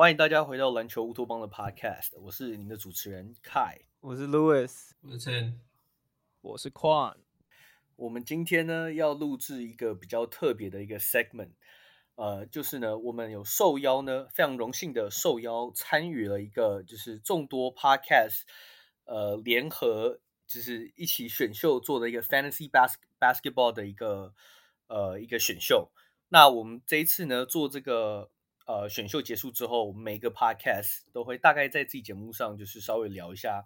欢迎大家回到篮球乌托邦的 Podcast，我是你们的主持人 Kai，我是 Louis，我是 Chen，我是 Quan。我们今天呢要录制一个比较特别的一个 segment，呃，就是呢我们有受邀呢，非常荣幸的受邀参与了一个就是众多 Podcast 呃联合就是一起选秀做的一个 Fantasy Bas Basketball 的一个呃一个选秀。那我们这一次呢做这个。呃，选秀结束之后，我们每个 podcast 都会大概在自己节目上，就是稍微聊一下，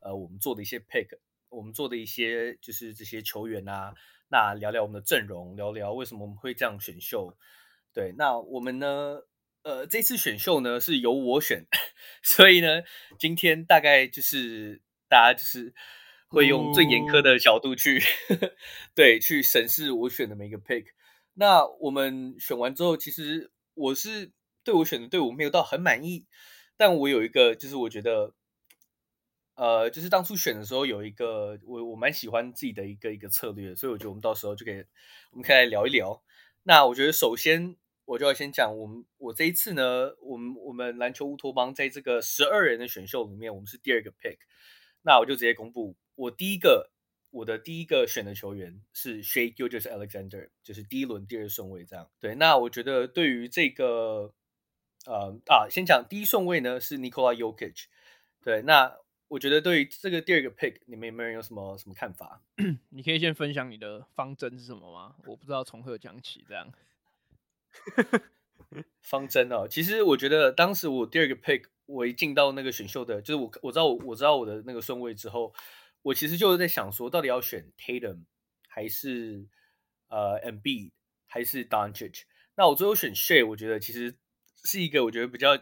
呃，我们做的一些 pick，我们做的一些就是这些球员啊，那聊聊我们的阵容，聊聊为什么我们会这样选秀。对，那我们呢，呃，这次选秀呢是由我选，所以呢，今天大概就是大家就是会用最严苛的角度去，哦、对，去审视我选的每个 pick。那我们选完之后，其实我是。对我选的队伍没有到很满意，但我有一个，就是我觉得，呃，就是当初选的时候有一个我我蛮喜欢自己的一个一个策略，所以我觉得我们到时候就可以，我们可以来聊一聊。那我觉得首先我就要先讲，我们我这一次呢，我们我们篮球乌托邦在这个十二人的选秀里面，我们是第二个 pick。那我就直接公布，我第一个我的第一个选的球员是 Shai Gilgeous-Alexander，就是第一轮第二顺位这样。对，那我觉得对于这个。呃啊，先讲第一顺位呢是 Nikola Jokic，对，那我觉得对于这个第二个 pick，你们有没有人有什么什么看法？你可以先分享你的方针是什么吗？我不知道从何讲起，这样。方针哦，其实我觉得当时我第二个 pick，我一进到那个选秀的，就是我我知道我我知道我的那个顺位之后，我其实就是在想说，到底要选 Tatum 还是呃 Embiid 还是 Doncic？那我最后选 Shay，我觉得其实。是一个我觉得比较，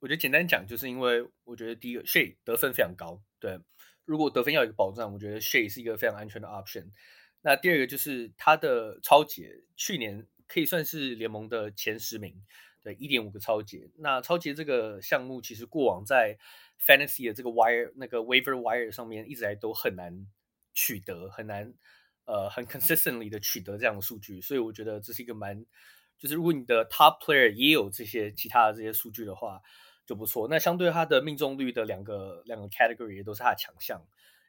我觉得简单讲，就是因为我觉得第一个 Shai 得分非常高，对，如果得分要有一个保障，我觉得 Shai 是一个非常安全的 option。那第二个就是他的抄截，去年可以算是联盟的前十名，对，一点五个抄截。那抄截这个项目，其实过往在 Fantasy 的这个 Wire 那个 Waiver Wire 上面一直来都很难取得，很难呃很 consistently 的取得这样的数据，所以我觉得这是一个蛮。就是如果你的 top player 也有这些其他的这些数据的话，就不错。那相对他的命中率的两个两个 category 也都是他的强项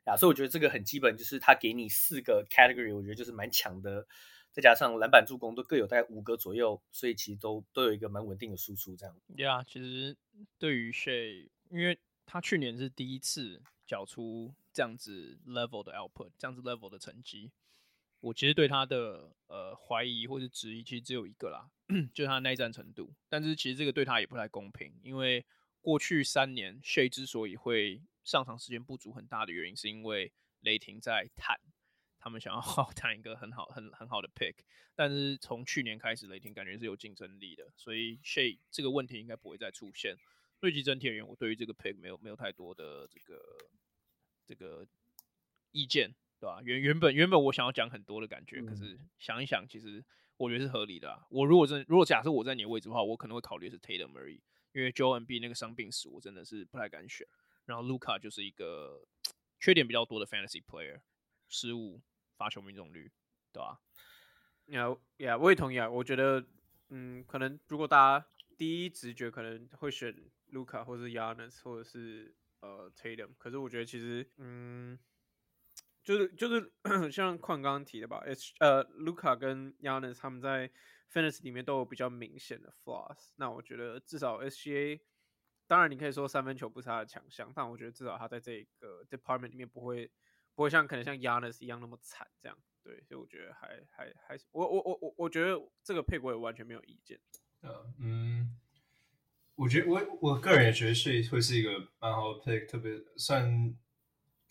呀，所以我觉得这个很基本，就是他给你四个 category，我觉得就是蛮强的。再加上篮板助攻都各有大概五个左右，所以其实都都有一个蛮稳定的输出这样。对啊其实对于 Shai，因为他去年是第一次缴出这样子 level 的 output，这样子 level 的成绩。我其实对他的呃怀疑或者质疑，其实只有一个啦，就是他的耐战程度。但是其实这个对他也不太公平，因为过去三年 Shai 之所以会上场时间不足，很大的原因是因为雷霆在谈，他们想要 谈一个很好、很很好的 pick。但是从去年开始，雷霆感觉是有竞争力的，所以 Shai 这个问题应该不会再出现。对其整体而言，我对于这个 pick 没有没有太多的这个这个意见。对吧？原原本原本我想要讲很多的感觉，嗯、可是想一想，其实我觉得是合理的啊。我如果真如果假设我在你的位置的话，我可能会考虑是 Tatum 而已，因为 Joel Embiid 那个伤病史，我真的是不太敢选。然后 Luka 就是一个缺点比较多的 Fantasy Player，失误、罚球命中率，对吧？Yeah, yeah，我也同意啊。我觉得，嗯，可能如果大家第一直觉可能会选 Luka 或是 Giannis 或者是呃 Tatum，可是我觉得其实，嗯。就是就是 像矿刚刚提的吧，H 呃，Luka 跟 Giannis 他们在 Fantasy 里面都有比较明显的 flaws。那我觉得至少 SGA 当然你可以说三分球不是他的强项，但我觉得至少他在这个 department 里面不会不会像可能像 Giannis 一样那么惨这样。对，所以我觉得还还还我我我我我觉得这个配我也完全没有意见。呃嗯，我觉得我我个人也觉得是会是一个蛮好的 pick，特别算。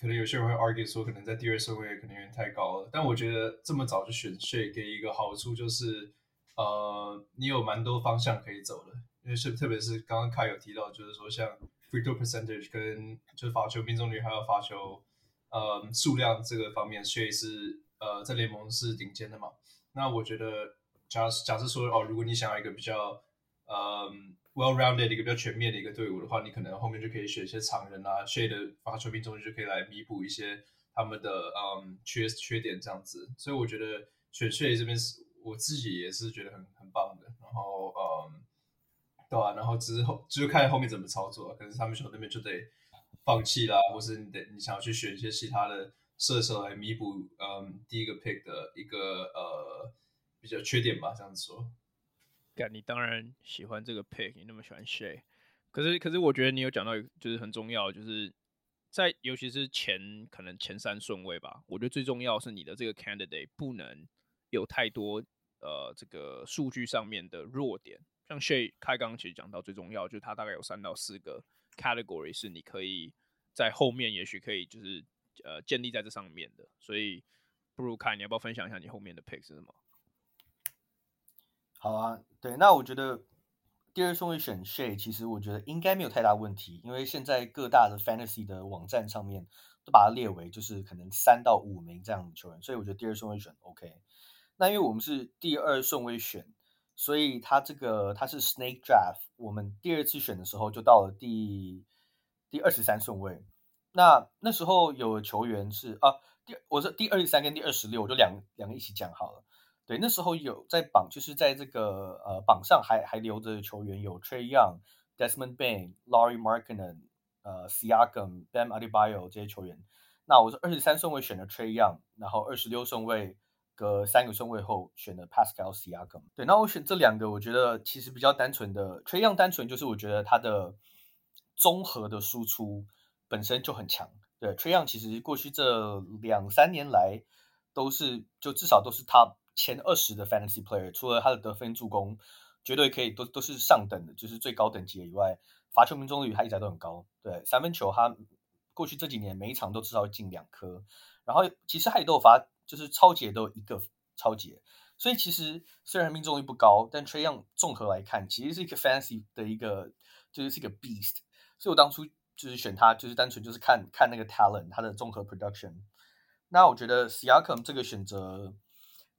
可能有些人会 argue 说，可能在第二顺位可能有点太高了。但我觉得这么早就选 Shai 给一个好处就是，呃，你有蛮多方向可以走的。因为是特别是刚刚凯有提到，就是说像 free throw percentage 跟就是罚球命中率还有罚球呃数量这个方面，Shai 是呃在联盟是顶尖的嘛。那我觉得假假设说哦，如果你想要一个比较呃。Well-rounded 一个比较全面的一个队伍的话，你可能后面就可以选一些常人啊，Shade 发球命中率就可以来弥补一些他们的嗯缺缺点这样子。所以我觉得选 Shade 这边是我自己也是觉得很很棒的。然后嗯，对啊，然后之后就是看后面怎么操作，可能他们球那边就得放弃啦，或是你得你想要去选一些其他的射手来弥补嗯第一个 pick 的一个呃比较缺点吧，这样子说。干，你当然喜欢这个 pick，你那么喜欢 Shai，可是可是我觉得你有讲到，就是很重要，就是在尤其是前可能前三顺位吧，我觉得最重要是你的这个 candidate 不能有太多呃这个数据上面的弱点，像 Shai 开刚其实讲到最重要，就是他大概有三到四个 category 是你可以在后面也许可以就是呃建立在这上面的，所以不如看你要不要分享一下你后面的 pick 是什么？好啊，对，那我觉得第二顺位选 Shai，其实我觉得应该没有太大问题，因为现在各大的 Fantasy 的网站上面都把它列为就是可能三到五名这样的球员，所以我觉得第二顺位选 OK。那因为我们是第二顺位选，所以他这个他是 Snake Draft，我们第二次选的时候就到了第第二十三顺位。那那时候有球员是啊，第我是第二十三跟第二十六，我就两两个一起讲好了。对，那时候有在榜，就是在这个呃榜上还还留着球员有 Tre Young、Desmond Bane、Laurie Markkanen、呃 Siakam、Bam Adebayo 这些球员。那我是二十三顺位选的 Tre Young，然后二十六顺位隔三个顺位后选的 Pascal Siakam。对，那我选这两个，我觉得其实比较单纯的 Tre Young，单纯就是我觉得他的综合的输出本身就很强。对，Trae Young 其实过去这两三年来都是就至少都是 Top。前二十的 Fantasy Player，除了他的得分、助攻，绝对可以都都是上等的，就是最高等级的以外，罚球命中率他一直都很高。对，三分球他过去这几年每一场都至少进两颗，然后其实他也都有罚，就是抄截都有一个抄截，所以其实虽然命中率不高，但 Trayon 综合来看，其实是一个 Fantasy 的一个就是是一个 Beast。所以我当初就是选他，就是单纯就是看看那个 Talent，他的综合 Production。那我觉得 Siakam 这个选择。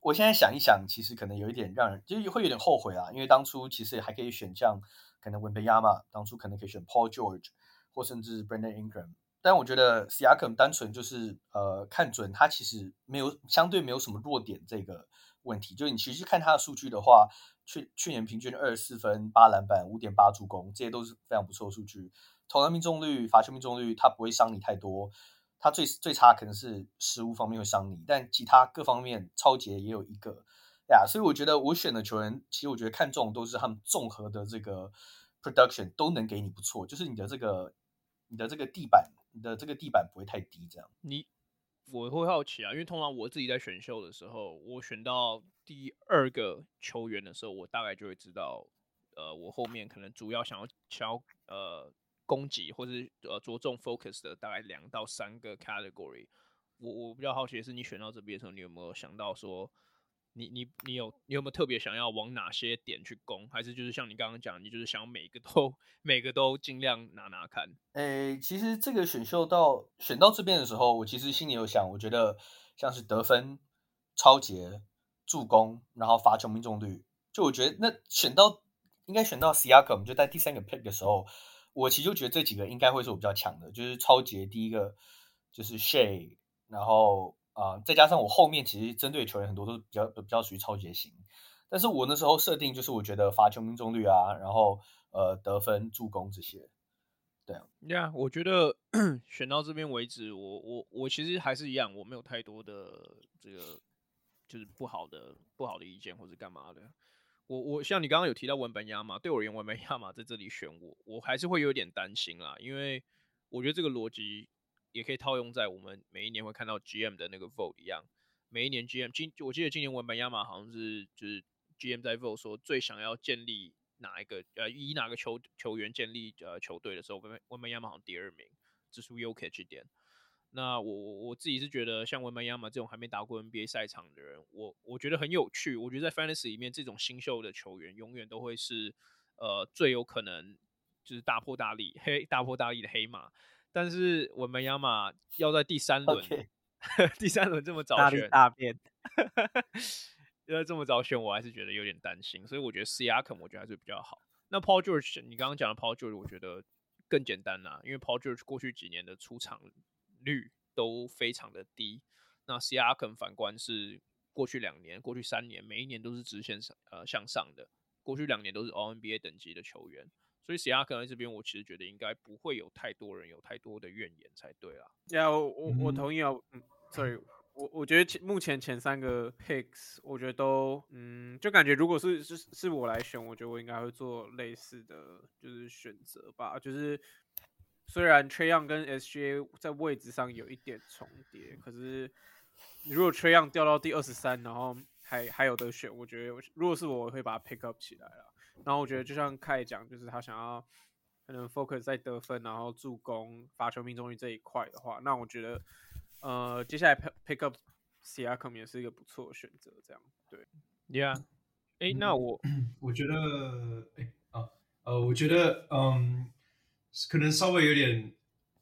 我现在想一想，其实可能有一点让人就是会有点后悔啊，因为当初其实还可以选像可能 Wembanyama，当初可能可以选 Paul George 或甚至 Brandon Ingram，但我觉得 Siakam 单纯就是呃看准他其实没有相对没有什么弱点这个问题，就是你其实看他的数据的话，去去年平均二十四分、八篮板、五点八助攻，这些都是非常不错的数据，投篮命中率、罚球命中率，他不会伤你太多。他最最差可能是失误方面会伤你，但其他各方面抄截也有一个呀，所以我觉得我选的球员，其实我觉得看中都是他们综合的这个 production 都能给你不错，就是你的这个你的这个地板，你的这个地板不会太低，这样。你我会好奇啊，因为通常我自己在选秀的时候，我选到第二个球员的时候，我大概就会知道，呃，我后面可能主要想要想要呃。攻击或是呃着重 focus 的大概两到三个 category，我我比较好奇的是，你选到这边的时候，你有没有想到说你，你你有你有没有特别想要往哪些点去攻，还是就是像你刚刚讲，你就是想每个都每个都尽量拿拿看？诶、其实这个选秀到选到这边的时候，我其实心里有想，我觉得像是得分、抄截、助攻，然后罚球命中率，就我觉得那选到应该选到 Siakam 就在第三个 pick 的时候。我其实就觉得这几个应该会是我比较强的，就是抄截第一个就是 Shay，然后啊、再加上我后面其实针对球员很多都是比较比较属于抄截型，但是我那时候设定就是我觉得罚球命中率啊，然后呃得分助攻这些，对啊，呀、yeah，我觉得 选到这边为止，我我我其实还是一样，我没有太多的这个就是不好的不好的意见或者干嘛的。我我像你刚刚有提到文本亚马，对我而言，文本亚马在这里选我，我还是会有点担心啦，因为我觉得这个逻辑也可以套用在我们每一年会看到 GM 的那个 vote 一样，每一年 GM 今我记得今年文本亚马好像是就是 GM 在 vote 说最想要建立哪一个呃以哪个球球员建立呃球队的时候，文文本亚马好像第二名，只输 UK 这点。那我我我自己是觉得，像文班亚马这种还没打过 NBA 赛场的人，我我觉得很有趣。我觉得在 Fantasy 里面，这种新秀的球员永远都会是呃最有可能就是大破大立黑大破大立的黑马。但是文班亚马要在第三轮 第三轮这么早选大便，要这么早选，我还是觉得有点担心。所以我觉得 Siakam 我觉得还是比较好。那 Paul George，你刚刚讲的 Paul George，我觉得更简单啦，因为 Paul George 过去几年的出场。率都非常的低，那 Siakam 反观是过去两年、过去三年，每一年都是直线上呃向上的，过去两年都是 All NBA 等级的球员，所以 Siakam 在这边，我其实觉得应该不会有太多人有太多的怨言才对啦。呀、yeah，我我我同意啊，嗯，sorry，我我觉得前目前前三个 picks，我觉得都嗯，就感觉如果是是是我来选，我觉得我应该会做类似的就是选择吧，就是。虽然 Trae Young 跟 SGA 在位置上有一点重叠，可是如果 Trae Young 掉到第二十三，然后还还有得选，我觉得如果是我，我会把它 pick up 起来了。然后我觉得就像凯讲，就是他想要可能 focus 在得分，然后助攻、罚球命中率这一块的话，那我觉得呃接下来 pick up Siakam 也是一个不错的选择。这样对，Yeah，哎、欸，那我我觉得，哎啊呃，我觉得嗯。可能稍微有点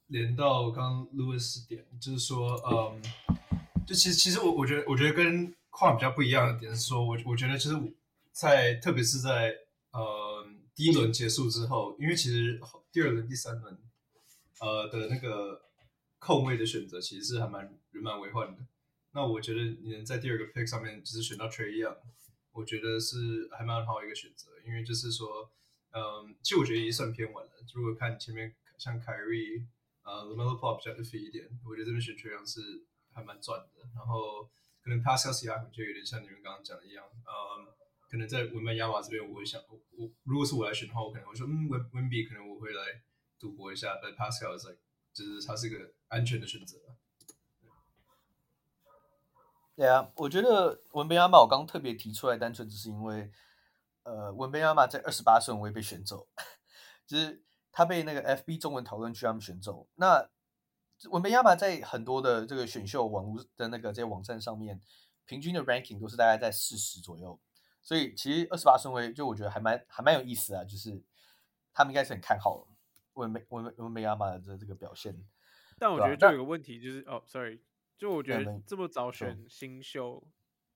连到刚刚 Louis 点，就是说，嗯，就其实其实我我觉得我觉得跟矿比较不一样的点是说，我我觉得其实在，特别是在呃第一轮结束之后，因为其实第二轮、第三轮呃的那个控位的选择其实是还蛮人满为患的。那我觉得你能在第二个 pick 上面就是选到 Trae Young，我觉得是还蛮好的一个选择，因为就是说。嗯，其实我觉得已经算偏晚了。如果看前面像凯瑞，呃，LaMelo Ball 比较 iffy 一点，我觉得这边选 Trae Young 是还蛮赚的。然后可能 Pascal Siakam 就有点像你们刚刚讲的一样，嗯，可能在文班亚马这边，我会想，我，我如果是我来选的话，我可能会说，嗯，文文比可能我会来赌博一下，但 Pascal 是，就是他是一个安全的选择。对啊，我觉得文班亚马我刚刚特别提出来，单纯只是因为。呃，文贝亚马在二十八顺位被选走，就是他被那个 FB 中文讨论区他们选走。那文贝亚马在很多的这个选秀网络的那个这些网站上面，平均的 ranking 都是大概在四十左右。所以其实二十八顺位就我觉得还蛮还蛮有意思啊，就是他们应该是很看好文贝文文贝亚马的这个表现。但我觉得就有个问题就是，哦，sorry，就我觉得这么早选新秀。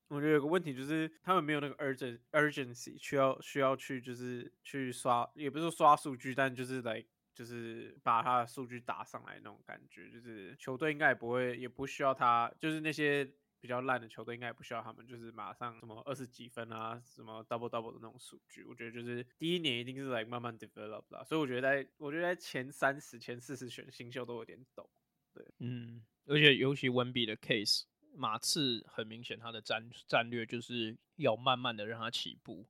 我觉得有个问题就是，他们没有那个 urgent urgency，需要需要去就是去刷，也不是说刷数据，但就是来就是把他的数据打上来那种感觉。就是球队应该也不会，也不需要他，就是那些比较烂的球队应该也不需要他们，就是马上什么二十几分啊，什么 double double 的那种数据。我觉得就是第一年一定是来慢慢 develop 啦，所以我觉得在我觉得在前三十、前四十选新秀都有点抖。对，嗯，而且尤其文笔的 case。马刺很明显，他的战战略就是要慢慢的让他起步，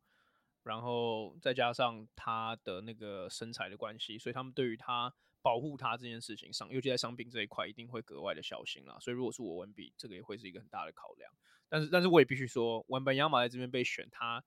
然后再加上他的那个身材的关系，所以他们对于他保护他这件事情上，尤其在伤病这一块，一定会格外的小心啦。所以如果是我文笔，这个也会是一个很大的考量。但是，但是我也必须说，文本亚马在这边被选，他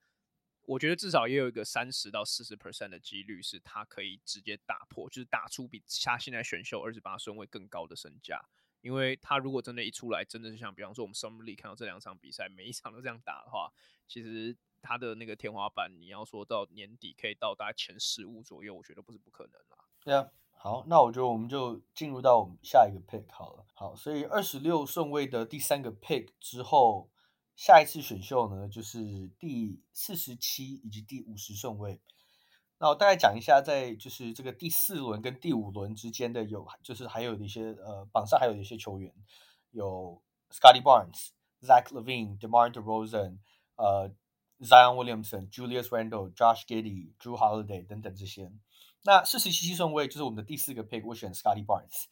我觉得至少也有一个三十到四十 percent 的几率是他可以直接打破，就是打出比他现在选秀二十八顺位更高的身价。因为他如果真的一出来，真的是像比方说我们 Summer League 看到这两场比赛，每一场都这样打的话，其实他的那个天花板，你要说到年底可以到达前十五左右，我觉得不是不可能啦。对啊，好，那我觉得我们就进入到我们下一个 pick 好了。好，所以二十六顺位的第三个 pick 之后，下一次选秀呢，就是第四十七以及第五十顺位。那我大概讲一下，在就是这个第四轮跟第五轮之间的有，就是还有一些呃榜上还有一些球员，有 Scotty Barnes、Zach Levine、DeMar DeRozan、呃 Zion Williamson、Julius Randle、Josh Giddey、Drew Holiday 等等这些。那四十七顺位就是我们的第四个 pick，我选 Scotty Barnes。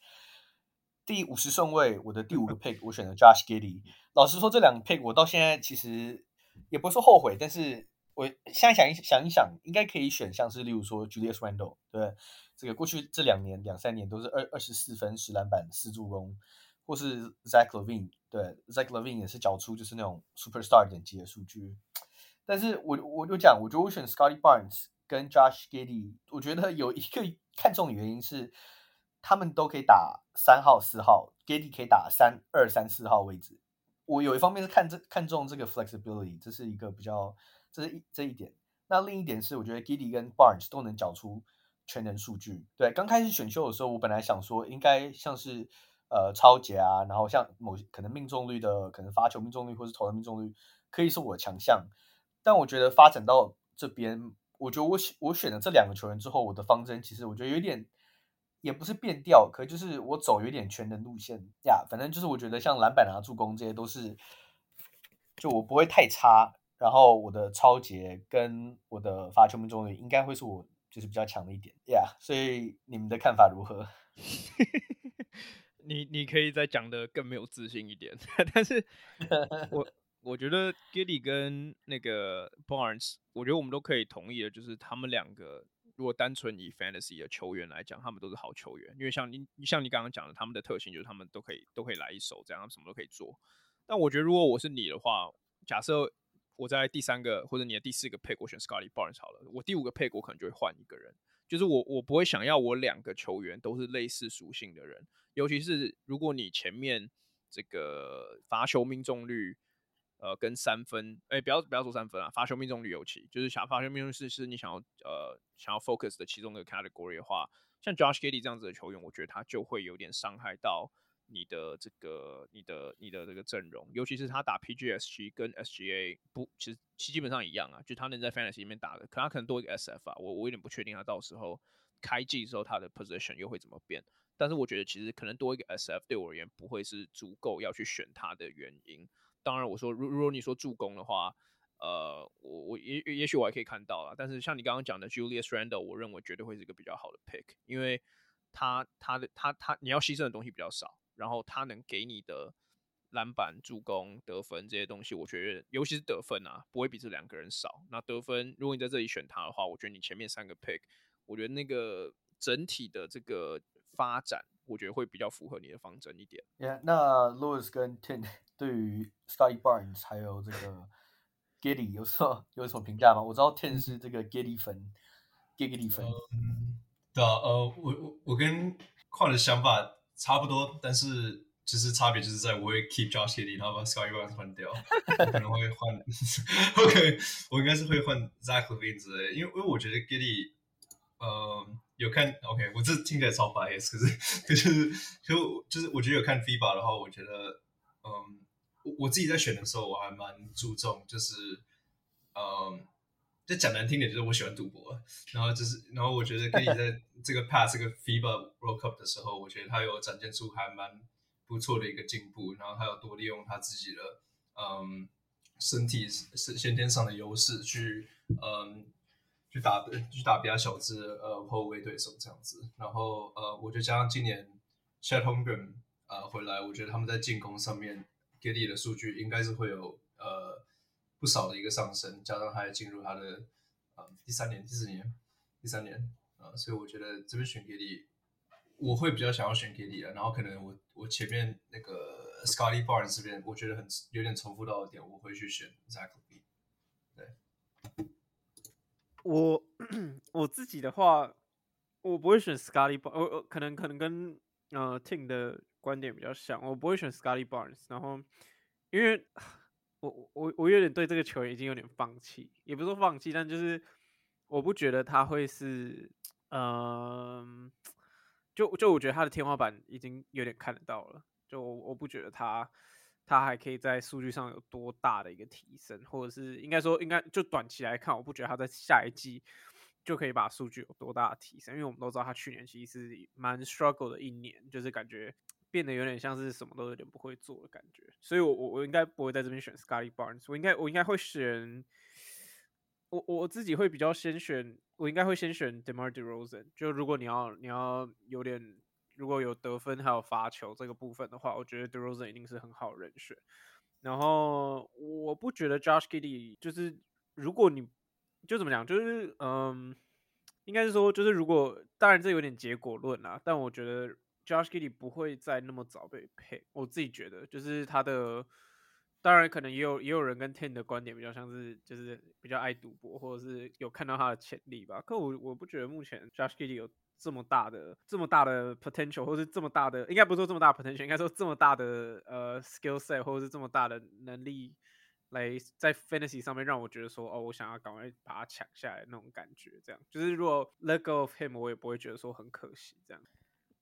第五十顺位，我的第五个 pick，我选了 Josh Giddey。老实说，这两个 pick 我到现在其实也不是说后悔，但是。我现在想一想一想，应该可以选像是例如说 Julius Randle，对，这个过去这两年两三年都是二二十四分十篮板四助攻，或是 Zach LaVine，对，Zach LaVine 也是缴出就是那种 superstar 等级的数据。但是我我就讲，我觉得我选 Scotty Barnes 跟 Josh g i d y 我觉得有一个看重的原因是，他们都可以打三号四号 g i d y 可以打三二三四号位置。我有一方面是看这看重这个 flexibility，这是一个比较，这一这一点。那另一点是，我觉得 Giddy 跟 Barnes 都能缴出全能数据。对，刚开始选秀的时候，我本来想说应该像是呃超杰啊，然后像某可能命中率的，可能罚球命中率或是投篮命中率，可以是我的强项。但我觉得发展到这边，我觉得我选我选了这两个球员之后，我的方针其实我觉得有点。也不是变调，可就是我走有点全能路线呀。反正就是我觉得像篮板啊、助攻这些都是，就我不会太差。然后我的超杰跟我的罚球命中率应该会是我就是比较强的一点呀。Yeah, 所以你们的看法如何？你你可以再讲的更没有自信一点。但是 我我觉得 Giddey 跟那个 Barnes，我觉得我们都可以同意的，就是他们两个。如果单纯以 fantasy 的球员来讲，他们都是好球员，因为像你像你刚刚讲的，他们的特性就是他们都可以都可以来一手，这样他们什么都可以做。但我觉得，如果我是你的话，假设我在第三个或者你的第四个 pick，我选 Scotty Barnes 好了，我第五个 pick 我可能就会换一个人，就是我我不会想要我两个球员都是类似属性的人，尤其是如果你前面这个罚球命中率。呃，跟三分，哎、不要不要说三分啊，罚球命中率尤其，就是想罚球命中率是你想要呃想要 focus 的其中一个 category 的话，像 Josh Giddey 这样子的球员，我觉得他就会有点伤害到你的这个你的你的这个阵容，尤其是他打 PGSG 跟 SGA 不，其实基本上一样啊，就他能在 Fantasy 里面打的，可他可能多一个 SF 啊，我我有点不确定他到时候开季之后他的 position 又会怎么变，但是我觉得其实可能多一个 SF 对我而言不会是足够要去选他的原因。当然，我说，如如果你说助攻的话，呃，我我也也许我还可以看到啦。但是像你刚刚讲的 Julius Randle，我认为绝对会是一个比较好的 pick，因为他他的他他你要牺牲的东西比较少，然后他能给你的篮板、助攻、得分这些东西，我觉得尤其是得分啊，不会比这两个人少。那得分，如果你在这里选他的话，我觉得你前面三个 pick，我觉得那个整体的这个发展，我觉得会比较符合你的方针一点。Yeah，那 Louis 跟 Tin。对于 Scottie Barnes 还有这个 Giddey 有什么有什么评价吗？我知道 Ten 是这个 Giddey 粉，Giddey 粉。嗯，对啊，呃，我我我跟矿的想法差不多，但是就是差别就是在我会 keep Josh Giddey，然后把 Scottie Barnes 换掉，可能会换。OK，我应该是会换 Zach Levine 之类，因为因为我觉得 Giddey，呃，有看 OK，我这听起来超 bias，可是可是就就是我觉得有看 FIBA 的话，我觉得嗯。我我自己在选的时候，我还蛮注重，就是，嗯，就讲难听点，就是我喜欢赌博，然后就是，然后我觉得可以在 这个 pass 这个 FIBA World Cup 的时候，我觉得他有展现出还蛮不错的一个进步，然后他有多利用他自己的，嗯，身体是先天上的优势去，嗯，去打去打比较小只呃后卫对手这样子，然后呃，我觉得加上今年 Chet Holmgren 呃回来，我觉得他们在进攻上面。Giddey 的数据应该是会有呃不少的一个上升，加上他还进入他的呃第三年、第四年、第三年啊、呃，所以我觉得这边选 Giddey，我会比较想要选 Giddey 啊。然后可能我我前面那个 Scottie Barnes 这边，我觉得很有点重复到的点，我会去选 Zach l e。对，我我自己的话，我不会选 Scottie Barnes，我可能可能跟呃 Tim 的。观点比较像，我不会选 Scottie Barnes，然后因为我我我有点对这个球员已经有点放弃，也不是说放弃，但就是我不觉得他会是，嗯、就就我觉得他的天花板已经有点看得到了，就我我不觉得他他还可以在数据上有多大的一个提升，或者是应该说应该就短期来看，我不觉得他在下一季就可以把数据有多大的提升，因为我们都知道他去年其实是蛮 struggle 的一年，就是感觉。变得有点像是什么都有点不会做的感觉，所以我我我应该不会在这边选 Scotty Barnes，我应该我应该会选，我我自己会比较先选，我应该会先选 DeMar DeRozan。就如果你要你要有点如果有得分还有罚球这个部分的话，我觉得 DeRozan 一定是很好人选。然后我不觉得 Josh Kiddy 就是如果你就怎么讲，就是嗯，应该是说，就是如果当然这有点结果论啦，但我觉得 Josh Giddy 不会再那么早被 pick。我自己觉得，就是他的，当然可能也有也有人跟 Ten 的观点比较像是，就是比较爱赌博，或者是有看到他的潜力吧。可我我不觉得目前 Josh Giddy 有这么大的这么大的 potential，或是这么大的，应该不是说这么大的 potential，应该说这么大的呃 skill set，或者是这么大的能力。来在 fantasy 上面让我觉得说哦，我想要赶快把它抢下来那种感觉，这样就是如果 let go of him，我也不会觉得说很可惜这样。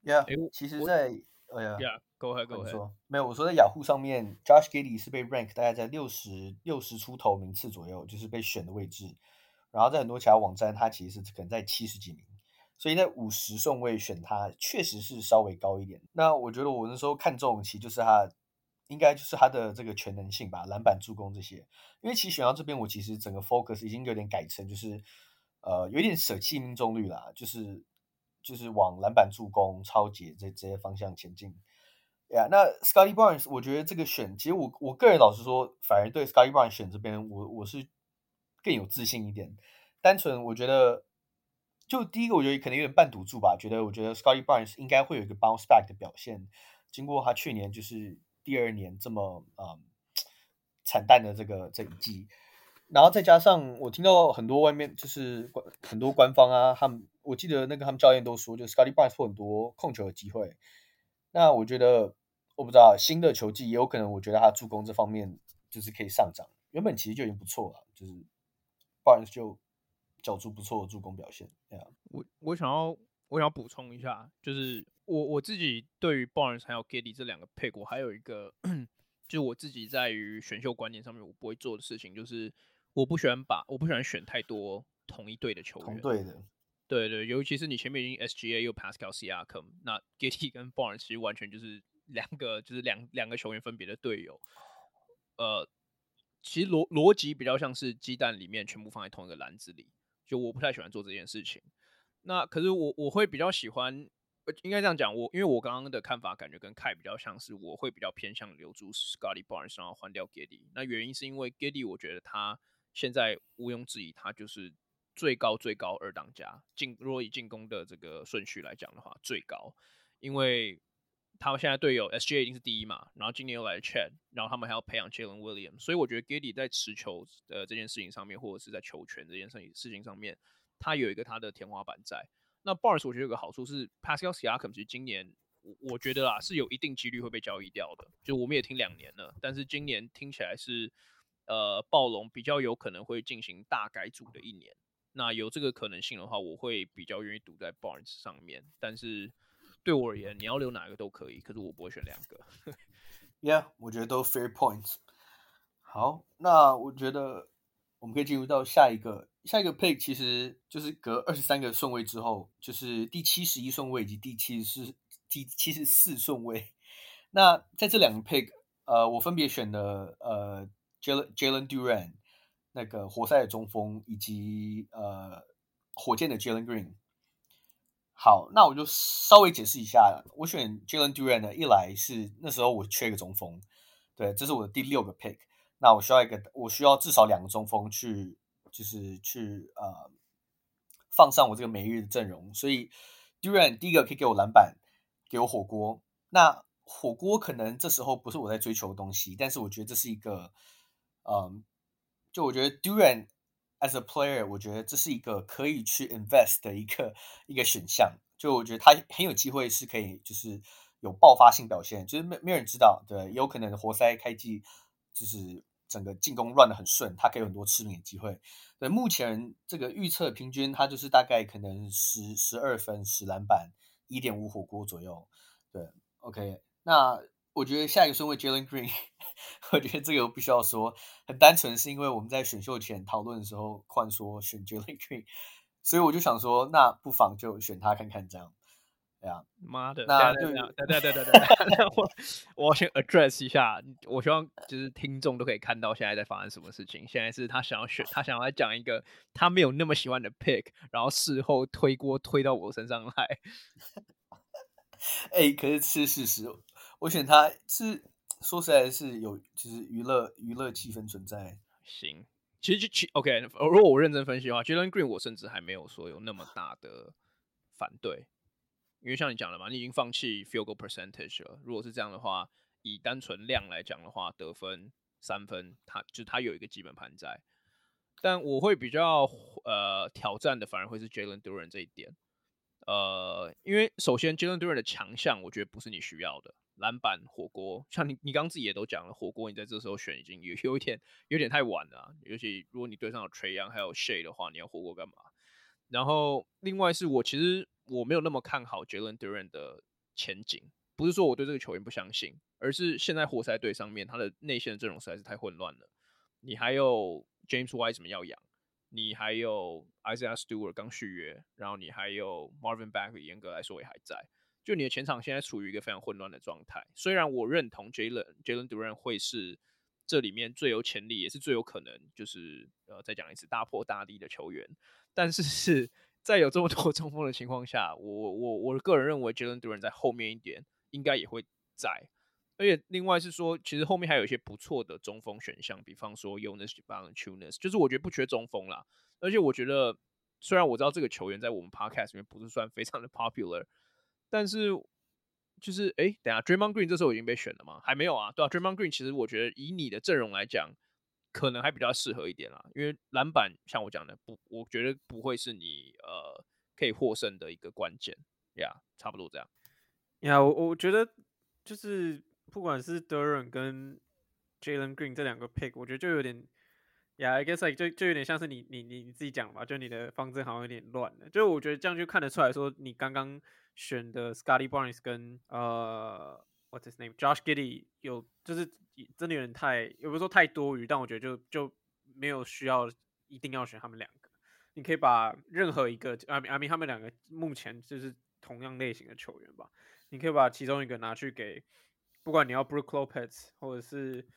Yeah，、欸、其实在，在哎呀，Yeah，go ahead，go ahead。说没有，我说在雅虎上面，Josh Giddey 是被 rank 大概在六十六十出头名次左右，就是被选的位置。然后在很多其他网站，他其实是可能在七十几名，所以在五十顺位选他，确实是稍微高一点。那我觉得我那时候看中，其实就是他。应该就是他的这个全能性吧，篮板、助攻这些。因为其实选到这边，我其实整个 focus 已经有点改成，就是呃，有点舍弃命中率啦，就是就是往篮板、助攻、抄截这这些方向前进。呀、那 Scotty Barnes，我觉得这个选，其实我我个人老实说，反而对 Scotty Barnes 选这边，我我是更有自信一点。单纯我觉得，就第一个，我觉得可能有点半赌注吧，觉得我觉得 Scotty Barnes 应该会有一个 bounce back 的表现，经过他去年就是。第二年这么嗯惨淡的这个这一季，然后再加上我听到很多外面就是很多官方啊，他们我记得那个他们教练都说，就 Scottie Barnes 会很多控球的机会。那我觉得我不知道新的球技也有可能，我觉得他助攻这方面就是可以上涨。原本其实就已经不错了，就是 Barnes 就缴出不错的助攻表现。对啊，我我想要我想要补充一下，就是。我我自己对于 Barnes 还有 Giddey 这两个 pick，我还有一个，就是我自己在于选秀观念上面我不会做的事情，就是我不喜欢把我不喜欢选太多同一队的球员。同队的，对对，尤其是你前面已经 SGA 又 Pascal Siakam，那 Giddy 跟 Barnes 其实完全就是两个就是两两个球员分别的队友。呃，其实逻逻辑比较像是鸡蛋里面全部放在同一个篮子里，就我不太喜欢做这件事情。那可是我我会比较喜欢。应该这样讲，我因为我刚刚的看法感觉跟凯比较像是，我会比较偏向留住 Scotty Barnes，然后换掉 Giddy。那原因是因为 Giddy 我觉得他现在毋庸置疑，他就是最高最高二当家进。如果以进攻的这个顺序来讲的话，最高，因为他们现在队友 SGA 一定是第一嘛，然后今年又来了 Chet，然后他们还要培养 Jalen Williams，所以我觉得 Giddey 在持球的这件事情上面，或者是在球权这件事情事情上面，他有一个他的天花板在。那 Barnes 我觉得有个好处是，Pascal Siakam 其实今年我我觉得啦是有一定几率会被交易掉的，就我们也听两年了，但是今年听起来是呃暴龙比较有可能会进行大改组的一年。那有这个可能性的话，我会比较愿意赌在 Barnes 上面。但是对我而言，你要留哪个都可以，可是我不会选两个。Yeah，我觉得都 fair points。好，那我觉得。我们可以进入到下一个，下一个 pick 其实就是隔二十三个顺位之后，就是第七十一顺位以及第七十四、第七十四顺位。那在这两个 pick，呃，我分别选的呃 Jalen Jalen Duren 那个活塞的中锋，以及呃火箭的 Jalen Green。好，那我就稍微解释一下，我选 Jalen Duren 呢，一来是那时候我缺一个中锋，对，这是我的第六个 pick。那我需要一个，我需要至少两个中锋去，就是去呃放上我这个每日的阵容。所以，Duren 第一个可以给我篮板，给我火锅。那火锅可能这时候不是我在追求的东西，但是我觉得这是一个，嗯，就我觉得 Duren as a player，我觉得这是一个可以去 invest 的一个一个选项。就我觉得他很有机会是可以，就是有爆发性表现，就是没没人知道，对，有可能活塞开季。就是整个进攻乱得很顺，他可以有很多吃饼的机会。对，目前这个预测平均，他就是大概可能十十二分、十篮板、一点五火锅左右。对，OK。那我觉得下一个顺位 Jalen Green，我觉得这个我必须要说，很单纯是因为我们在选秀前讨论的时候，换说选 Jalen Green，所以我就想说，那不妨就选他看看这样。对啊，妈的！那对对对对对对，我我先 address 一下，我希望就是听众都可以看到现在在发生什么事情。现在是他想要选，他想要来讲一个他没有那么喜欢的 pick，然后事后推锅推到我身上来。哎、欸，可是吃事实，我选他是说实在是有就是娱乐娱乐气氛存在。行，其实就其 OK，如果我认真分析的话，Jalen Green 我甚至还没有说有那么大的反对，因为像你讲的嘛，你已经放弃 field goal percentage 了。如果是这样的话，以单纯量来讲的话，得分三分，他就他有一个基本盘在。但我会比较呃挑战的，反而会是 Jalen Duren 这一点。呃，因为首先 Jalen Duren 的强项，我觉得不是你需要的。篮板、火锅，像你你刚刚自己也都讲了，火锅你在这时候选已经有 有一点有点太晚了。尤其如果你对上有 Trae Young 还有 Shay 的话，你要火锅干嘛？然后另外是我其实我没有那么看好 Jalen Duren 的前景，不是说我对这个球员不相信，而是现在活塞队上面他的内线的阵容实在是太混乱了。你还有 James Wiseman 要养，你还有 Isaiah Stewart 刚续约，然后你还有 Marvin Bag，严格来说也还在。就你的前场现在处于一个非常混乱的状态，虽然我认同 Jalen Jalen Duren 会是这里面最有潜力，也是最有可能，就是呃再讲一次大破大立的球员，但是是在有这么多 中锋的情况下，我我我个人认为 Jalen Duren 在后面一点应该也会在，而且另外是说，其实后面还有一些不错的中锋选项，比方说 Jonas Valanciunas，就是我觉得不缺中锋啦，而且我觉得虽然我知道这个球员在我们 Podcast 里面不是算非常的 popular。但是，就是哎，等下，Draymond Green 这时候已经被选了吗？还没有啊，对啊，Draymond Green 其实我觉得以你的阵容来讲，可能还比较适合一点啦，因为篮板像我讲的不，我觉得不会是你呃可以获胜的一个关键呀差不多这样。呀，我我觉得就是不管是 Duren 跟 Jalen Green 这两个 pick，我觉得就有点。Yeah, I guess like 就就有点像是你你你你自己讲嘛，就你的方针好像有点乱了。就我觉得这样就看得出来说，你刚刚选的 Scotty Barnes 跟呃 What's his name Josh Giddy 有就是真的有点太，也不是说太多余，但我觉得就就没有需要一定要选他们两个。你可以把任何一个阿米阿米他们两个目前就是同样类型的球员吧，你可以把其中一个拿去给，不管你要 Brook Lopez 或者是。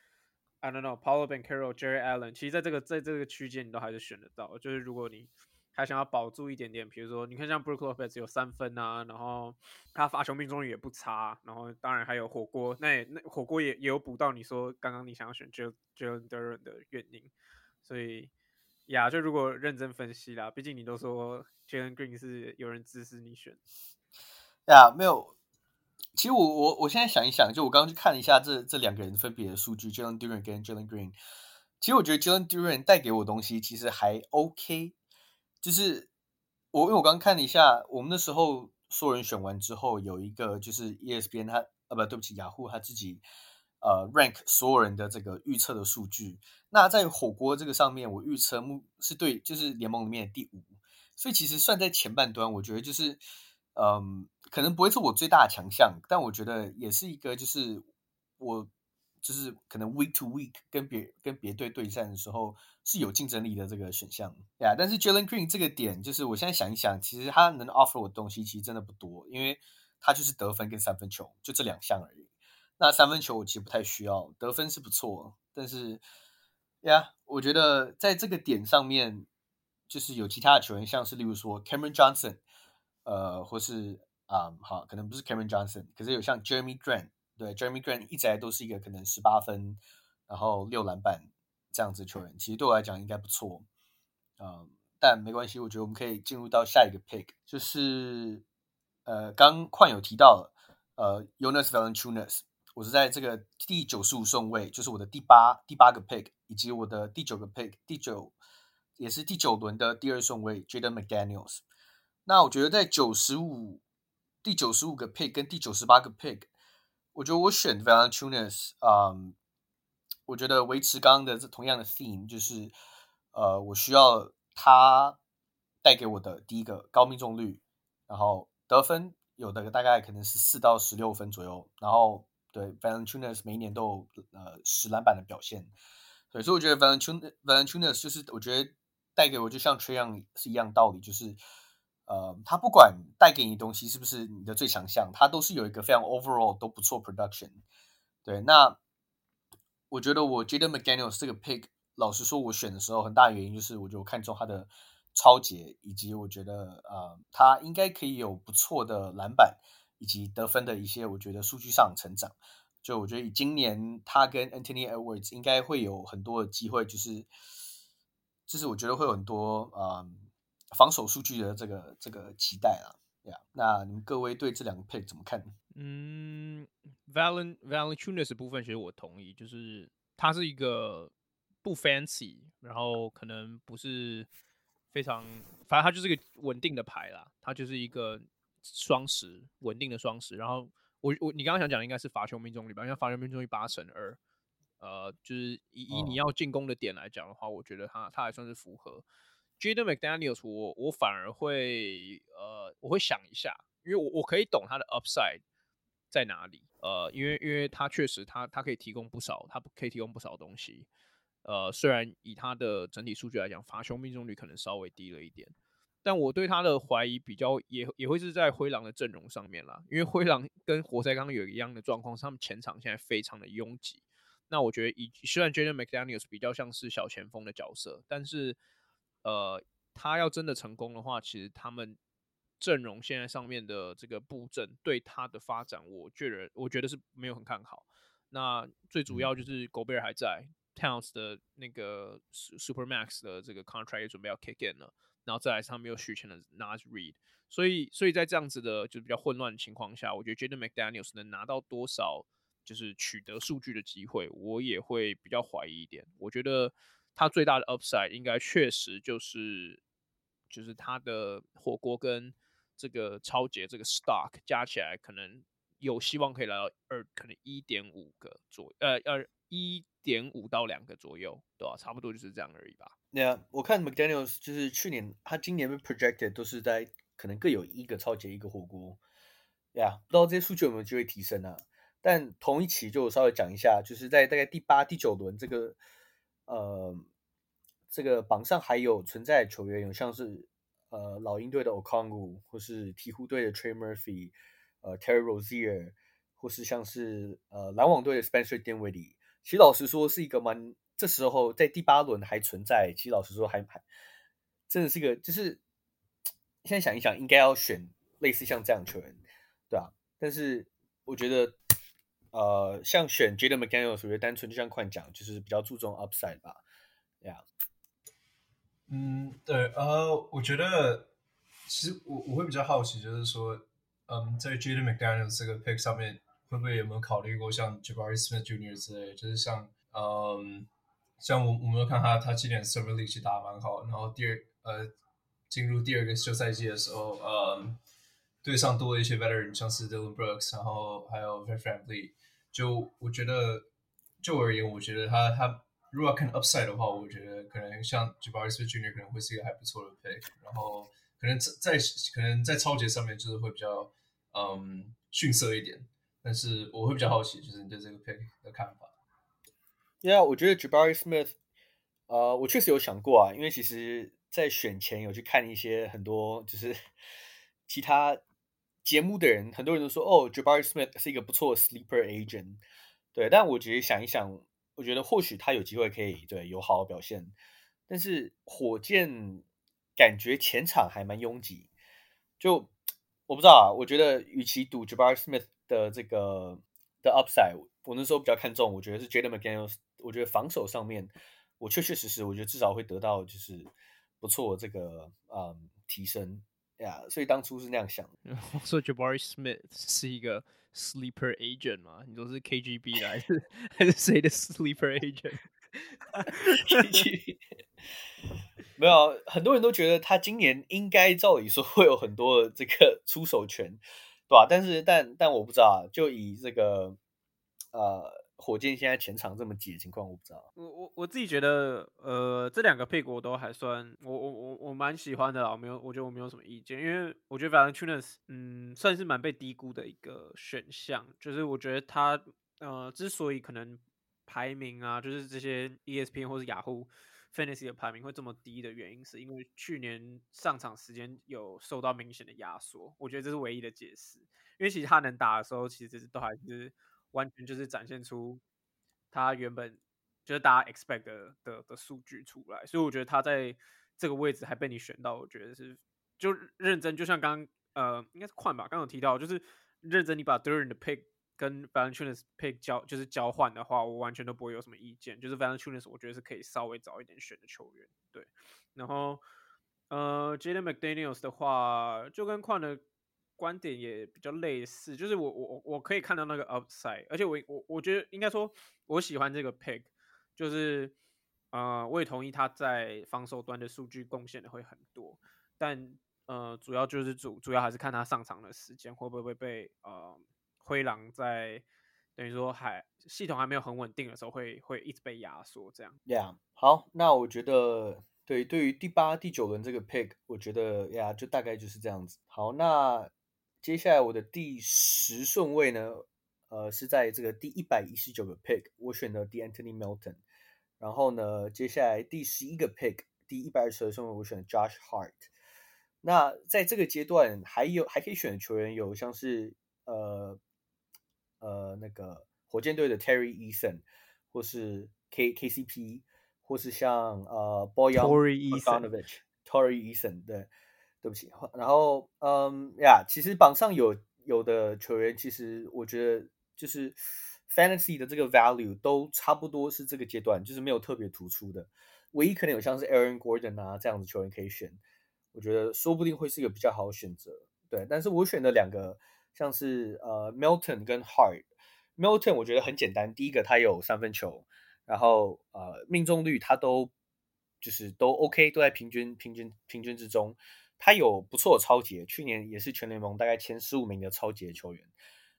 I don't know Paul b a n c a r o Jerry Allen，其实在这个在这个区间你都还是选得到。就是如果你还想要保住一点点，比如说你看像 Brook Lopez 有三分啊，然后他罚球命中率也不差，然后当然还有火锅，那那火锅也也有补到你说刚刚你想要选 Jalen Duren 的原因。所以呀，就如果认真分析啦，毕竟你都说 Jalen Green 是有人支持你选。呀，没有。其实我我我现在想一想，就我刚刚去看了一下这这两个人分别的数据，Jalen Duren 跟 Jalen Green。其实我觉得 Jalen Duren 带给我东西其实还 OK。就是我因为我刚刚看了一下，我们那时候所有人选完之后，有一个就是 ESPN 他呃不对不起雅虎他自己呃 rank 所有人的这个预测的数据。那在火锅这个上面，我预测目是对就是联盟里面的第五，所以其实算在前半端，我觉得就是。嗯，可能不会是我最大的强项，但我觉得也是一个，就是我就是可能 week to week 跟别跟别队对战的时候是有竞争力的这个选项呀。但是 Jalen Green 这个点，就是我现在想一想，其实他能 offer 我的东西其实真的不多，因为他就是得分跟三分球，就这两项而已。那三分球我其实不太需要，得分是不错，但是呀我觉得在这个点上面，就是有其他的球员，像是例如说 Cameron Johnson。呃，或是啊、好，可能不是 Cameron Johnson，可是有像 Jeremy Grant，对，Jeremy Grant 一直来都是一个可能十八分，然后六篮板这样子的球员，其实对我来讲应该不错，嗯，但没关系，我觉得我们可以进入到下一个 pick，就是呃，刚矿有提到了，呃，Jonas Valanciunas，我是在这个第九十五顺位，就是我的第八第八个 pick，以及我的第九个 pick，第九也是第九轮的第二顺位，Jaden McDaniels。那我觉得在九十五第九十五个 pick 跟第九十八个 pick，我觉得我选 Valanciunas，嗯，我觉得维持刚刚的这同样的 theme，就是呃，我需要他带给我的第一个高命中率，然后得分有的大概可能是四到十六分左右，然后对 Valanciunas 每一年都有呃十篮板的表现，对所以我觉得 Valanciunas Valanciunas 就是我觉得带给我就像 Trayon 是一样道理，就是。呃，他不管带给你东西是不是你的最强项，他都是有一个非常 overall 都不错 production。对，那我觉得我 Jaden McDaniels 这个 pick，老实说，我选的时候很大原因就是，我就看中他的抄截，以及我觉得呃，他应该可以有不错的篮板以及得分的一些，我觉得数据上成长。就我觉得以今年他跟 Anthony Edwards 应该会有很多的机会，就是就是我觉得会有很多啊、防守数据的这个这个期待啊。呀、yeah，那你们各位对这两个 pick 怎么看？嗯，Valen Valentunas 的部分其实我同意，就是他是一个不 fancy，然后可能不是非常，反正他就是一个稳定的牌啦，他就是一个双十稳定的双十。然后我我你刚刚想讲的应该是罚球命中率吧？因为罚球命中率八成二，呃，就是以以你要进攻的点来讲的话，我觉得他他还算是符合。Jaden McDaniels，我我反而会呃，我会想一下，因为我我可以懂他的 upside 在哪里，呃，因为因为他确实他他可以提供不少，他可以提供不少东西，呃，虽然以他的整体数据来讲，罚球命中率可能稍微低了一点，但我对他的怀疑比较也也会是在灰狼的阵容上面啦，因为灰狼跟活塞刚刚有一样的状况，是他们前场现在非常的拥挤，那我觉得以虽然 Jaden McDaniels 比较像是小前锋的角色，但是。呃，他要真的成功的话，其实他们阵容现在上面的这个布阵对他的发展，我觉得我觉得是没有很看好。那最主要就是狗贝尔还在，Towns 的那个 Supermax 的这个 contract 也准备要 kick in 了，然后再来是他们又续签了 Naz Reid，所以所以在这样子的就比较混乱的情况下，我觉得 Jaden McDaniels 能拿到多少就是取得数据的机会，我也会比较怀疑一点。我觉得。他最大的 upside 应该确实就是，就是他的火锅跟这个超级这个 stock 加起来，可能有希望可以来到二，可能一点五个左，呃，呃，一点五到两个左右，对吧？差不多就是这样而已吧。那、我看 McDaniels 就是去年他今年被 projected 都是在可能各有一个超级一个火锅，呀、yeah,，不知道这些数据有没有机会提升啊？但同一期就稍微讲一下，就是在大概第八、第九轮这个。呃，这个榜上还有存在的球员，有像是呃老鹰队的 o k o n g u 或是鹈鹕队的 Trey Murphy，呃 Terry Rozier，或是像是呃篮网队的 Spencer Dinwiddie。其实老实说，是一个蛮这时候在第八轮还存在。其实老实说还，还真的是一个，就是现在想一想，应该要选类似像这样球员，对吧？但是我觉得。呃，像选 Jaden McDaniels，我觉得单纯就像快讲，就是比较注重 upside 吧，Yeah。嗯，对，呃，我觉得其实我我会比较好奇，就是说，嗯，在 Jaden McDaniel 这个 pick 上面，会不会有没有考虑过像 Jabari Smith Jr. 之类，就是像，嗯，像我我们都看他他今年 Summer League 其实打得蛮好，然后第二呃进入第二个休赛季的时候，嗯，队上多了一些 veteran，像是 Dillon Brooks，然后还有 Fred VanVleet。就我觉得，就我而言，我觉得他他如果要看 upside 的话，我觉得可能像 Jabari Smith Jr. 可能会是一个还不错的 pick，然后可能在可能在抄截上面就是会比较嗯逊色一点，但是我会比较好奇，就是你对这个 pick 的看法。Yeah，我觉得 Jabari Smith，呃，我确实有想过啊，因为其实在选前有去看一些很多就是 其他。节目的人，很多人都说哦，Jabari Smith 是一个不错的 sleeper agent，对。但我觉得想一想，我觉得或许他有机会可以对有好好表现。但是火箭感觉前场还蛮拥挤，就我不知道啊。我觉得与其赌 Jabari Smith 的这个的 upside，我那时候比较看重，我觉得是 Jaden McDaniels。我觉得防守上面，我确确实实，我觉得至少会得到就是不错这个嗯提升。呀，yeah, 所以当初是那样想的。说 Jabari Smith 是一个 sleeper agent 吗？你说是 KGB 的还是还是谁的 sleeper agent？没有，很多人都觉得他今年应该照理说会有很多的这个出手权，对吧？但是但但我不知道啊，就以这个呃。火箭现在前场这么挤的情况，我不知道。我我我自己觉得，呃，这两个 pick 我都还算，我我我我蛮喜欢的啦。我没有，我觉得我没有什么意见，因为我觉得 Valanciunas 嗯，算是蛮被低估的一个选项。就是我觉得他，呃，之所以可能排名啊，就是这些 ESPN 或是雅虎 Fantasy 的排名会这么低的原因，是因为去年上场时间有受到明显的压缩。我觉得这是唯一的解释，因为其实他能打的时候，其实都还是。完全就是展现出他原本就是大家 expect 的的的数据出来，所以我觉得他在这个位置还被你选到，我觉得是就认真，就像刚呃应该是宽吧，刚刚有提到就是认真，你把 Duran 的 pick 跟 Valanciunas pick 交就是交换的话，我完全都不会有什么意见。就是 Valanciunas 我觉得是可以稍微早一点选的球员。对，然后呃，Jaden McDaniels 的话，就跟矿的观点也比较类似，就是我我我可以看到那个 upside，而且我我我觉得应该说我喜欢这个 pick，就是呃，我也同意他在防守端的数据贡献的会很多，但呃，主要就是主主要还是看他上场的时间会不会被呃灰狼在等于说还系统还没有很稳定的时候会会一直被压缩这样。Yeah，好，那我觉得对对于第八、第九轮这个 pick，我觉得呀，就大概就是这样子。好，那。接下来我的第十顺位呢，呃，是在这个第一百一十九个 pick，我选的 De'Anthony Milton。然后呢，接下来第十一个 pick，第一百二十二顺位我选的 Josh Hart。那在这个阶段还有还可以选的球员有像是呃呃那个火箭队的 Terry Eason，或是 K KCP，或是像呃 Boyan Bogdanovich、Tory Eason 对。对不起，然后嗯呀，其实榜上有有的球员，其实我觉得就是 fantasy 的这个 value 都差不多是这个阶段，就是没有特别突出的，唯一可能有像是 Aaron Gordon 啊这样子球员可以选，我觉得说不定会是一个比较好的选择。对，但是我选的两个像是呃 Milton 跟 Hart，Melton 我觉得很简单，第一个他有三分球，然后呃命中率他都就是都 OK，都在平均平均平均之中。他有不错的抄截，去年也是全联盟大概前十五名的抄截球员，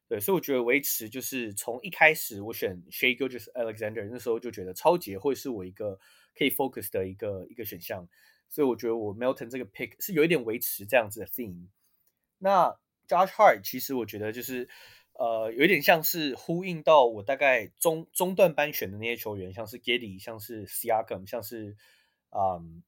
对，所以我觉得维持就是从一开始我选 Shaygus Alexander 那时候就觉得抄截会是我一个可以 focus 的一个一个选项，所以我觉得我 Melton 这个 pick 是有一点维持这样子的 theme。那 Josh Hart 其实我觉得就是呃有一点像是呼应到我大概中中段班选的那些球员，像是 Giddy，像是 Siakam，像是嗯。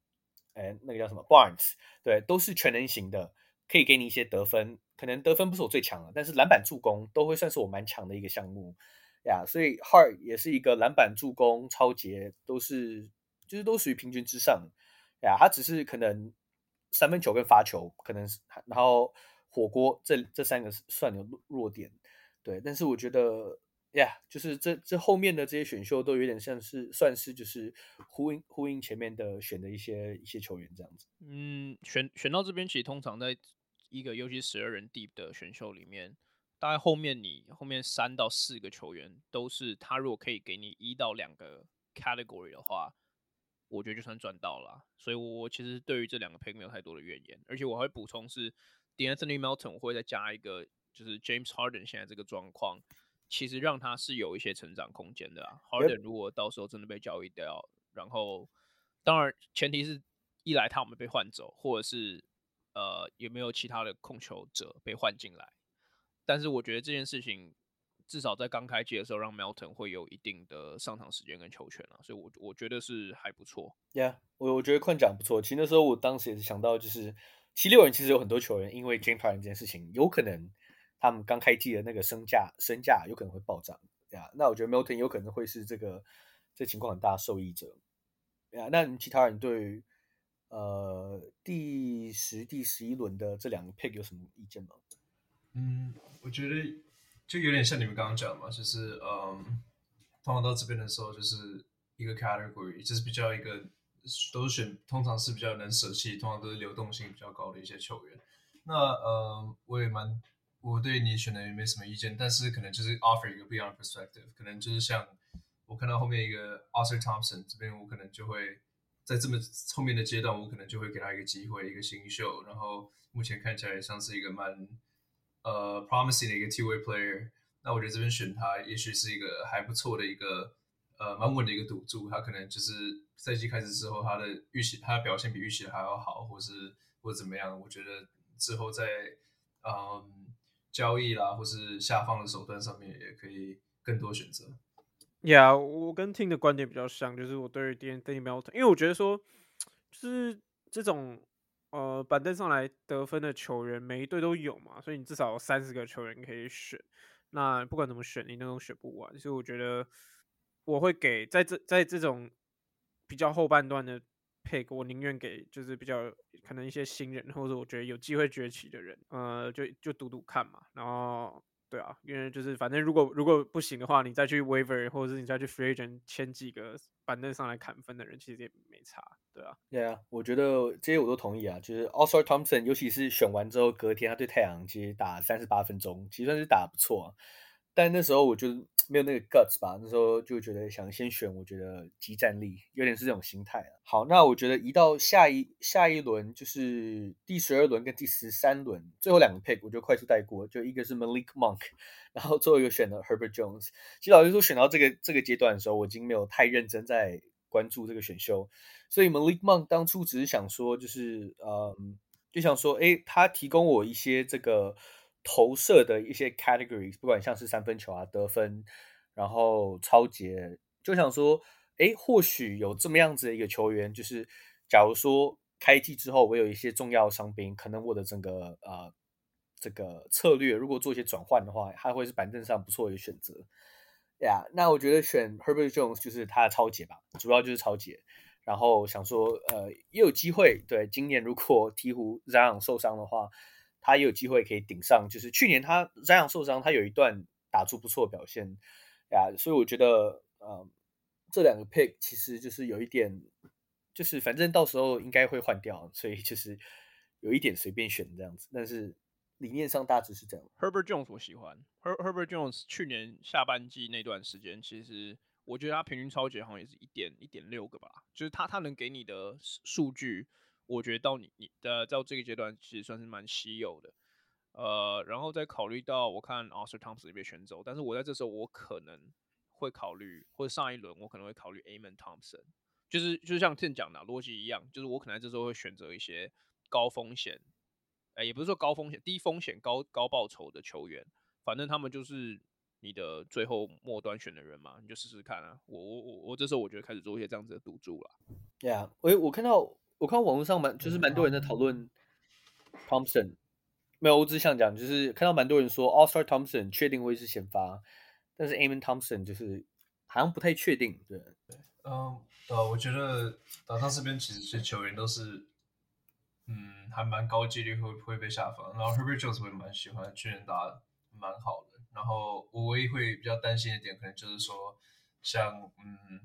哎，那个叫什么 Barnes，对，都是全能型的，可以给你一些得分。可能得分不是我最强的，但是篮板助攻都会算是我蛮强的一个项目呀。所以 Hart 也是一个篮板助攻、抄截都是，就是都属于平均之上呀。他只是可能三分球跟罚球可能是，然后火锅这这三个算有弱点，对。但是我觉得。呀，yeah, 就是这这后面的这些选秀都有点像是算是就是呼应呼应前面的选的一些一些球员这样子。嗯，选选到这边其实通常在一个尤其十二人 deep 的选秀里面，大概后面你后面三到四个球员都是他如果可以给你一到两个 category 的话，我觉得就算赚到了。所以我其实对于这两个 pick 没有太多的怨言，而且我还会补充是 d a n t h o n y Melton 我会再加一个就是 James Harden 现在这个状况。其实让他是有一些成长空间的啊。Harden 如果到时候真的被交易掉然后当然前提是一来他有没有被换走，或者是呃有没有其他的控球者被换进来。但是我觉得这件事情至少在刚开机的时候，让 Melton 会有一定的上场时间跟球权啊，所以我我觉得是还不错。Yeah，我我觉得困讲不错。其实那时候我当时也是想到，就是七六人其实有很多球员因为 James Harden 这件事情有可能。他们刚开季的那个身价身价有可能会暴涨，对啊，那我觉得 Milton 有可能会是这个这情况很大的受益者，对啊，那其他人对呃第十、第十一轮的这两个 pick 有什么意见吗？嗯，我觉得就有点像你们刚刚讲嘛，就是嗯，通常到这边的时候就是一个 category，就是比较一个都是选，通常是比较能舍弃，通常都是流动性比较高的一些球员。那呃，我也蛮。我对你选的也没什么意见，但是可能就是 offer 一个不一样的 perspective，可能就是像我看到后面一个 Ausar Thompson 这边，我可能就会在这么后面的阶段，我可能就会给他一个机会，一个新秀，然后目前看起来像是一个蛮呃 promising 的一个 T W player，那我觉得这边选他，也许是一个还不错的一个呃蛮稳的一个赌注，他可能就是赛季开始之后，他的预期他的表现比预期还要好，或是或怎么样，我觉得之后在嗯。交易啦，或是下放的手段上面也可以更多选择。Yeah，我跟 Tim 的观点比较像，就是我对 D N D N M O，因为我觉得说，就是这种呃板凳上来得分的球员，每一队都有嘛，所以你至少有三十个球员可以选。那不管怎么选，你都能选不完。所以我觉得我会给在这在这种比较后半段的。Pick 我宁愿给就是比较可能一些新人或者我觉得有机会崛起的人，呃，就就赌赌看嘛。然后对啊，因为就是反正如果如果不行的话，你再去 waiver 或者是你再去 free agent 签几个板凳上来砍分的人，其实也没差，对啊。对啊，我觉得这些我都同意啊。就是 Ausar Thompson，尤其是选完之后隔天他对太阳其实打三十八分钟，其实算是打得不错。但那时候我就 没有那个 guts 吧，那时候就觉得想先选，我觉得即战力有点是这种心态啊。好，那我觉得移到下一下一轮就是第十二轮跟第十三轮最后两个 pick，我就快速带过，就一个是 Malik Monk，然后最后一个选了 Herbert Jones。其实老实说，选到这个这个阶段的时候，我已经没有太认真在关注这个选秀，所以 Malik Monk 当初只是想说，就是嗯，就想说，诶，他提供我一些这个。投射的一些 categories，不管像是三分球啊、得分，然后抄截，就想说，诶，或许有这么样子的一个球员，就是假如说开季之后我有一些重要伤兵，可能我的整个呃这个策略如果做一些转换的话，他会是板凳上不错的一个选择。呀、yeah，那我觉得选 Herbert Jones 就是他的抄截吧，主要就是抄截，然后想说，呃，也有机会，对，今年如果 鹈鹕 Zion 受伤的话。他也有机会可以顶上，就是去年他这样受伤，他有一段打出不错表现呀，所以我觉得，呃，这两个 pick 其实就是有一点，就是反正到时候应该会换掉，所以就是有一点随便选这样子，但是理念上大致是这样。Herbert Jones 我喜欢，Her Herbert Jones 去年下半季那段时间，其实我觉得他平均超级好像也是一点一点六个吧，就是他他能给你的数据。我觉得到你你的到这个阶段，其实算是蛮稀有的，呃，然后再考虑到我看 Ausar Thompson 被选走，但是我在这时候我可能会考虑，或者上一轮我可能会考虑 Amen Thompson，就是就像 Tim 讲的逻辑一样，就是我可能在这时候会选择一些高风险，哎，也不是说高风险，低风险高高报酬的球员，反正他们就是你的最后末端选的人嘛，你就试试看啊，我我我我这时候我觉得开始做一些这样子的赌注了。对啊，我我看到。我看网络上蛮就是蛮多人在讨论 Thompson，没有，我只想讲就是看到蛮多人说 All Star Thompson 确定会是先发，但是 Amon Thompson 就是好像不太确定，对对，嗯，呃，我觉得打上这边其实这些球员都是，嗯，还蛮高几率会会被下放，然后 Herbert Jones 会蛮喜欢，去年打蛮好的，然后我唯一会比较担心一点，可能就是说像嗯。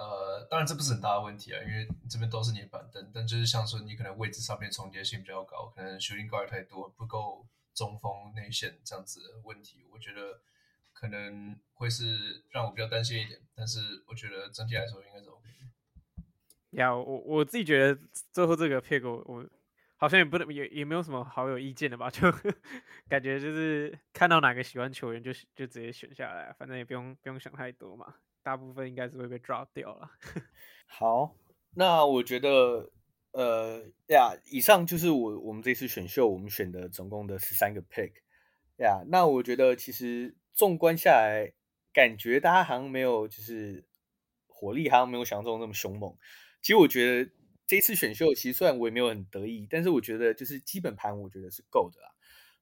呃，当然这不是很大的问题啊，因为这边都是你的板凳，但就是像说你可能位置上面重叠性比较高，可能 shooting guard 太多，不够中锋内线这样子的问题，我觉得可能会是让我比较担心一点。但是我觉得整体来说应该是 OK。呀，我我自己觉得最后这个 pick，我好像也不能也也没有什么好有意见的吧，就感觉就是看到哪个喜欢球员就就直接选下来，反正也不用不用想太多嘛。大部分应该是会被 drop 掉了。好，那我觉得，呃呀，以上就是我我们这次选秀我们选的总共的十三个 pick 呀。那我觉得其实纵观下来，感觉大家好像没有就是火力好像没有想象中那么凶猛。其实我觉得这次选秀其实虽然我也没有很得意，但是我觉得就是基本盘我觉得是够的啦。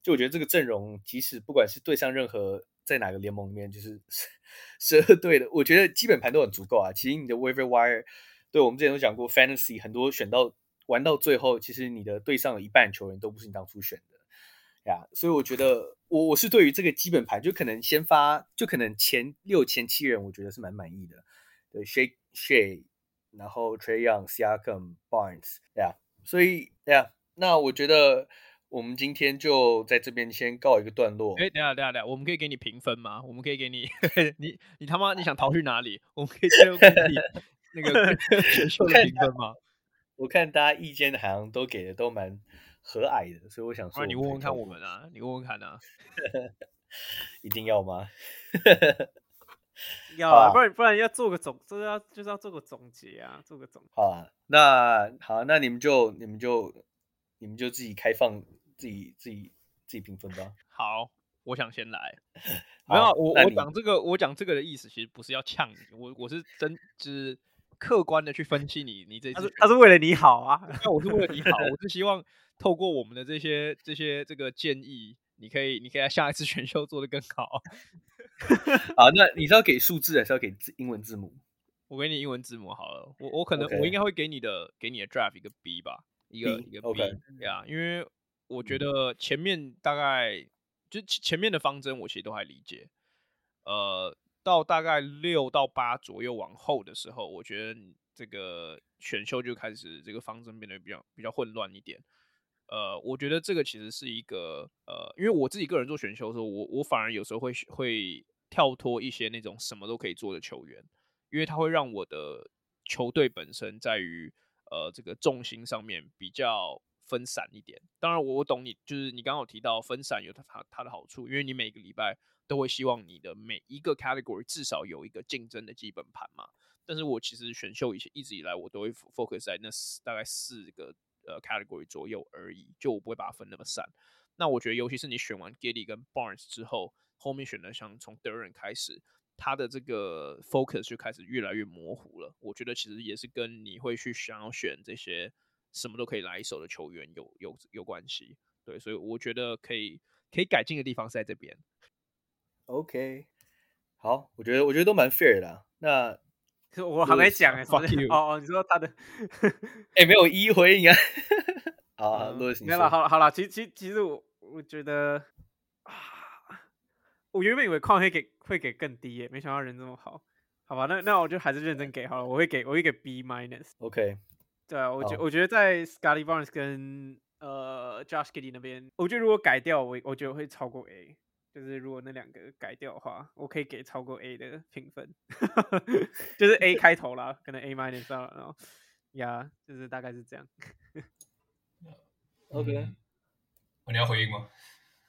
就我觉得这个阵容，即使不管是对上任何。在哪个联盟里面，就是 十二队的，我觉得基本盘都很足够啊。其实你的 waiver wire，对我们之前都讲过，fantasy 很多选到玩到最后，其实你的队上有一半球员都不是你当初选的呀。所以我觉得我我是对于这个基本盘，就可能先发，就可能前六前七人，我觉得是蛮满意的。对，Shake Shake，然后 Trae Young、Siakam、Barnes，呀，所以对呀，那我觉得。我们今天就在这边先告一个段落。哎，等下等下等下，我们可以给你评分吗？我们可以给你，你你他妈你想逃去哪里？我们可以最后给你 那个选秀的评分吗？我看大家意见好像都给的都蛮和蔼的，所以我想说，你问问看我们啊，你问问看啊，一定要吗？要啊，不然不然要做个总，就是要就是要做个总结啊，做个总。好啊，那好，那你们就你们就你们就自己开放。自己自己自己评分吧。好，我想先来。没有，我我讲这个，我讲这个的意思其实不是要呛你，我我是真，就是客观的去分析你，你这次他是他是为了你好啊，那我是为了你好，我 是希望透过我们的这些这些这个建议，你可以你可以在下一次选秀做得更好。好，那你是要给数字还是要给英文字母？我给你英文字母好了，我我可能.我应该会给你的给你的 draft 一个 B 吧，一个 B, 一个 B，对啊，因为。我觉得前面大概就前面的方针我其实都还理解。呃，到大概六到八左右往后的时候，我觉得这个选秀就开始这个方针变得比较比较混乱一点。呃，我觉得这个其实是一个呃，因为我自己个人做选秀的时候，我我反而有时候会会跳脱一些那种什么都可以做的球员，因为它会让我的球队本身在于呃这个重心上面比较分散一点。当然，我我懂你，就是你刚好提到分散有它它它的好处，因为你每个礼拜都会希望你的每一个 category 至少有一个竞争的基本盘嘛。但是我其实选秀以前一直以来我都会 focus 在那四大概四个。呃，category 左右而已，就我不会把它分那么散。那我觉得，尤其是你选完 Giddy 跟 Barnes 之后，后面选的像从 Duran 开始，他的这个 focus 就开始越来越模糊了。我觉得其实也是跟你会去想要选这些什么都可以来一手的球员有有有关系。对，所以我觉得可以可以改进的地方是在这边。OK，好，我觉得我觉得都蛮 fair 的啊。那我还没讲哎？哦哦，你说他的，哎、欸，没有一回应啊。啊，路易斯，没了，好了好了，其实其实其实我我觉得啊，我原本以为矿会给会给更低耶，没想到人这么好，好吧，那那我就还是认真给好了，我会给我会给 B minus。OK，对啊，我觉好我觉得在 Scottie Barnes 跟呃 Josh Giddey 那边，我觉得如果改掉，我我觉得会超过 A。就是如果那两个改掉的话，我可以给超过 A 的评分，就是 A 开头啦，可能 A minus 上了，然后呀，就是大概是这样。OK，、嗯、你要回应吗？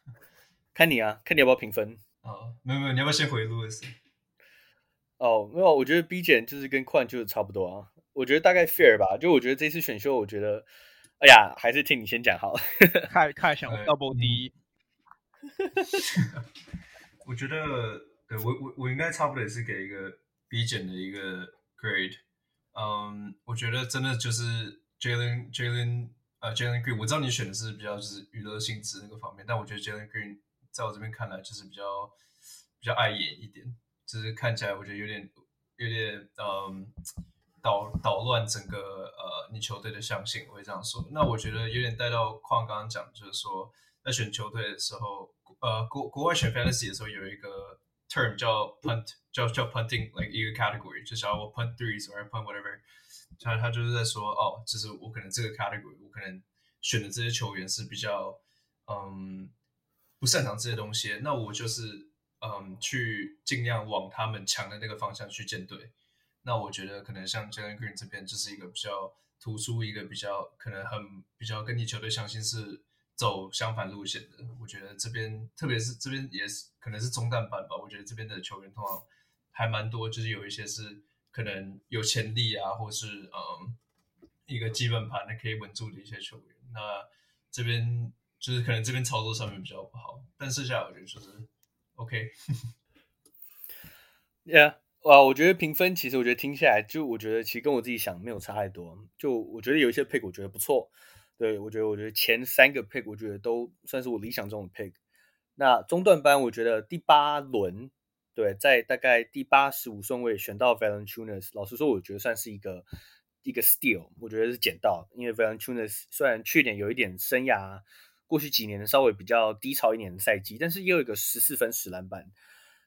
看你啊，看你要不要评分。哦，没有没有，你要不要先回 Louis？哦，没有，我觉得 B 减就是跟 Quan 就是差不多啊，我觉得大概 fair 吧。就我觉得这次选秀，我觉得，哎呀，还是听你先讲好了。看看想 double D。我觉得，对我我我应该差不多也是给一个 B 减的一个 grade。嗯，我觉得真的就是 Jalen Jalen 呃 Jalen Green，我知道你选的是比较就是娱乐性质那个方面，但我觉得 Jalen Green 在我这边看来就是比较比较碍眼一点，就是看起来我觉得有点有点嗯捣捣乱整个呃你球队的象性，我会这样说。那我觉得有点带到矿刚刚讲，就是说。在选球队的时候，呃，国国外选 fantasy 的时候有一个 term 叫 punt，叫叫 punting like 一个 category，就假如我 punt threes 或者 punt whatever，他他就是在说，哦，就是我可能这个 category，我可能选的这些球员是比较嗯不擅长这些东西，那我就是嗯去尽量往他们强的那个方向去建队。那我觉得可能像 Jalen Green 这边就是一个比较突出一个比较可能很比较跟你球队相信是。走相反路线的，我觉得这边特别是这边也是可能是中段班吧。我觉得这边的球员通常还蛮多，就是有一些是可能有潜力啊，或是嗯一个基本盘的可以稳住的一些球员。那这边就是可能这边操作上面比较不好，但剩下我觉得就是 OK。Yeah，哇，我觉得评分其实我觉得听下来，就我觉得其实跟我自己想没有差太多。就我觉得有一些 pick 我觉得不错。对，我觉得，我觉得前三个 pick，我觉得都算是我理想中的 pick。那中段班，我觉得第八轮，对，在大概第八十五顺位选到 Valanciunas，老实说，我觉得算是一个一个 steal，我觉得是捡到。因为 Valanciunas 虽然去年有一点生涯，过去几年稍微比较低潮一点的赛季，但是也有一个十四分十篮板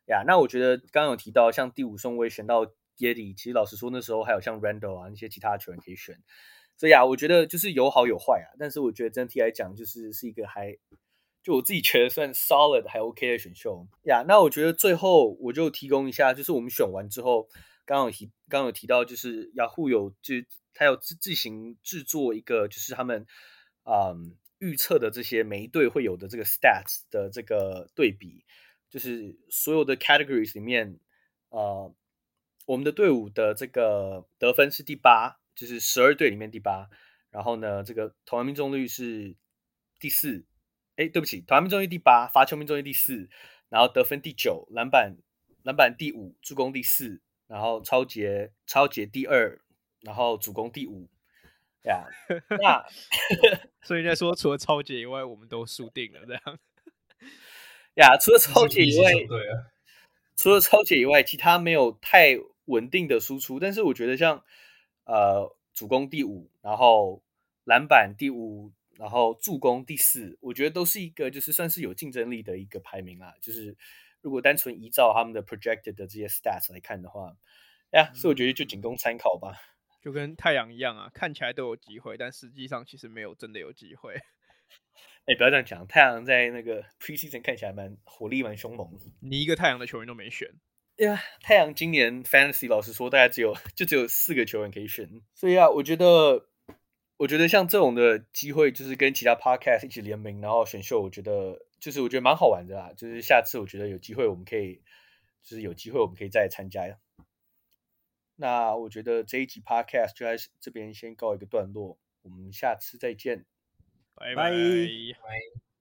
呀。那我觉得刚刚有提到，像第五顺位选到 Giddey，其实老实说，那时候还有像 Randle 啊那些其他的球员可以选。所以啊，我觉得就是有好有坏啊，但是我觉得整体来讲，就是是一个还就我自己觉得算 solid 还 OK 的选秀呀。那我觉得最后我就提供一下，就是我们选完之后，刚刚有提刚刚有提到，就是 Yahoo 有就他有自自行制作一个，就是他们嗯预测的这些每一队会有的这个 stats 的这个对比，就是所有的 categories 里面，呃，我们的队伍的这个得分是第八。就是十二队里面第八，然后呢，这个投篮命中率是第四，哎，对不起，投篮命中率第八，罚球命中率第四，然后得分第九，篮板篮板第五，助攻第四，然后超杰超杰第二，然后主攻第五，呀，那 所以应该说，除了超杰以外，我们都输定了，这样，呀，除了超姐以外，啊，除了超姐以外，其他没有太稳定的输出，但是我觉得像。呃，主攻第五，然后篮板第五，然后助攻第四，我觉得都是一个就是算是有竞争力的一个排名啦。就是如果单纯依照他们的 projected 的这些 stats 来看的话，哎呀，所以我觉得就仅供参考吧。就跟太阳一样啊，看起来都有机会，但实际上其实没有真的有机会。哎，不要这样讲，太阳在那个 preseason 看起来蛮火力蛮凶猛的。你一个太阳的球员都没选。对啊，太阳今年 fantasy 老实说，大概只有就只有四个球员可以选。所以啊，我觉得，我觉得像这种的机会，就是跟其他 podcast 一起联名，然后选秀，我觉得就是我觉得蛮好玩的啦。就是下次我觉得有机会，我们可以，就是有机会我们可以再参加呀。那我觉得这一集 podcast 就在这边先告一个段落，我们下次再见，拜拜。拜。